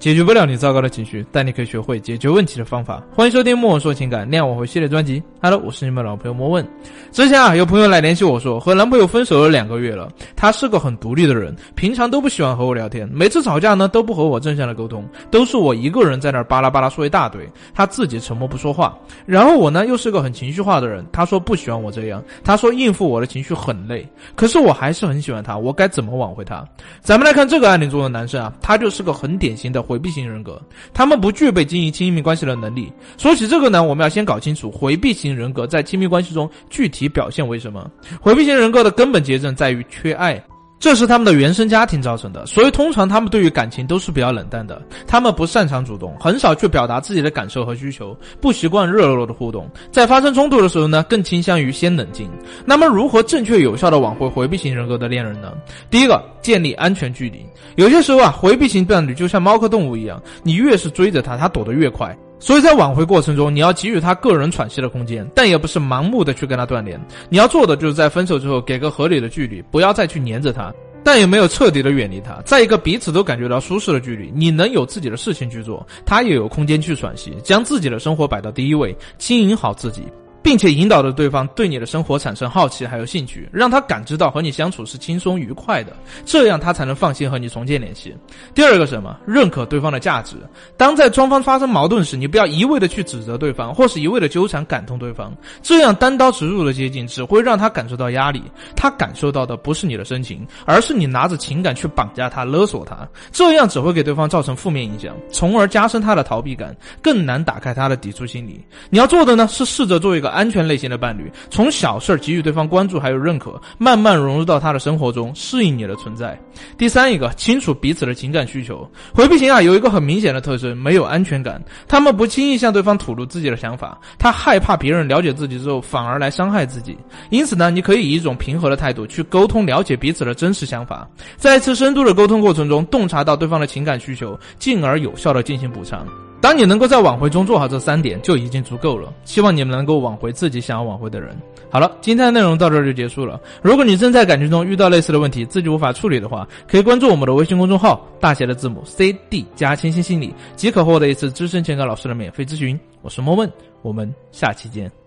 解决不了你糟糕的情绪，但你可以学会解决问题的方法。欢迎收听莫问说情感恋爱挽回系列专辑。Hello，我是你们老朋友莫问。之前啊，有朋友来联系我说，和男朋友分手了两个月了，他是个很独立的人，平常都不喜欢和我聊天，每次吵架呢都不和我正向的沟通，都是我一个人在那儿巴拉巴拉说一大堆，他自己沉默不说话。然后我呢又是个很情绪化的人，他说不喜欢我这样，他说应付我的情绪很累，可是我还是很喜欢他，我该怎么挽回他？咱们来看这个案例中的男生啊，他就是个很典型的。回避型人格，他们不具备经营亲密关系的能力。说起这个呢，我们要先搞清楚回避型人格在亲密关系中具体表现为什么。回避型人格的根本结症在于缺爱。这是他们的原生家庭造成的，所以通常他们对于感情都是比较冷淡的。他们不擅长主动，很少去表达自己的感受和需求，不习惯热络的互动。在发生冲突的时候呢，更倾向于先冷静。那么，如何正确有效的挽回回避型人格的恋人呢？第一个，建立安全距离。有些时候啊，回避型伴侣就像猫科动物一样，你越是追着他，他躲得越快。所以在挽回过程中，你要给予他个人喘息的空间，但也不是盲目的去跟他断联。你要做的就是在分手之后给个合理的距离，不要再去黏着他，但也没有彻底的远离他，在一个彼此都感觉到舒适的距离，你能有自己的事情去做，他也有空间去喘息，将自己的生活摆到第一位，经营好自己。并且引导着对方对你的生活产生好奇还有兴趣，让他感知到和你相处是轻松愉快的，这样他才能放心和你重建联系。第二个什么？认可对方的价值。当在双方发生矛盾时，你不要一味的去指责对方，或是一味的纠缠感动对方，这样单刀直入的接近只会让他感受到压力。他感受到的不是你的深情，而是你拿着情感去绑架他、勒索他，这样只会给对方造成负面影响，从而加深他的逃避感，更难打开他的抵触心理。你要做的呢，是试着做一个。安全类型的伴侣，从小事儿给予对方关注还有认可，慢慢融入到他的生活中，适应你的存在。第三一个，清楚彼此的情感需求。回避型啊，有一个很明显的特征，没有安全感。他们不轻易向对方吐露自己的想法，他害怕别人了解自己之后反而来伤害自己。因此呢，你可以以一种平和的态度去沟通，了解彼此的真实想法，在一次深度的沟通过程中，洞察到对方的情感需求，进而有效的进行补偿。当你能够在挽回中做好这三点，就已经足够了。希望你们能够挽回自己想要挽回的人。好了，今天的内容到这就结束了。如果你正在感情中遇到类似的问题，自己无法处理的话，可以关注我们的微信公众号，大写的字母 C D 加清新心理，即可获得一次资深情感老师的免费咨询。我是莫问，我们下期见。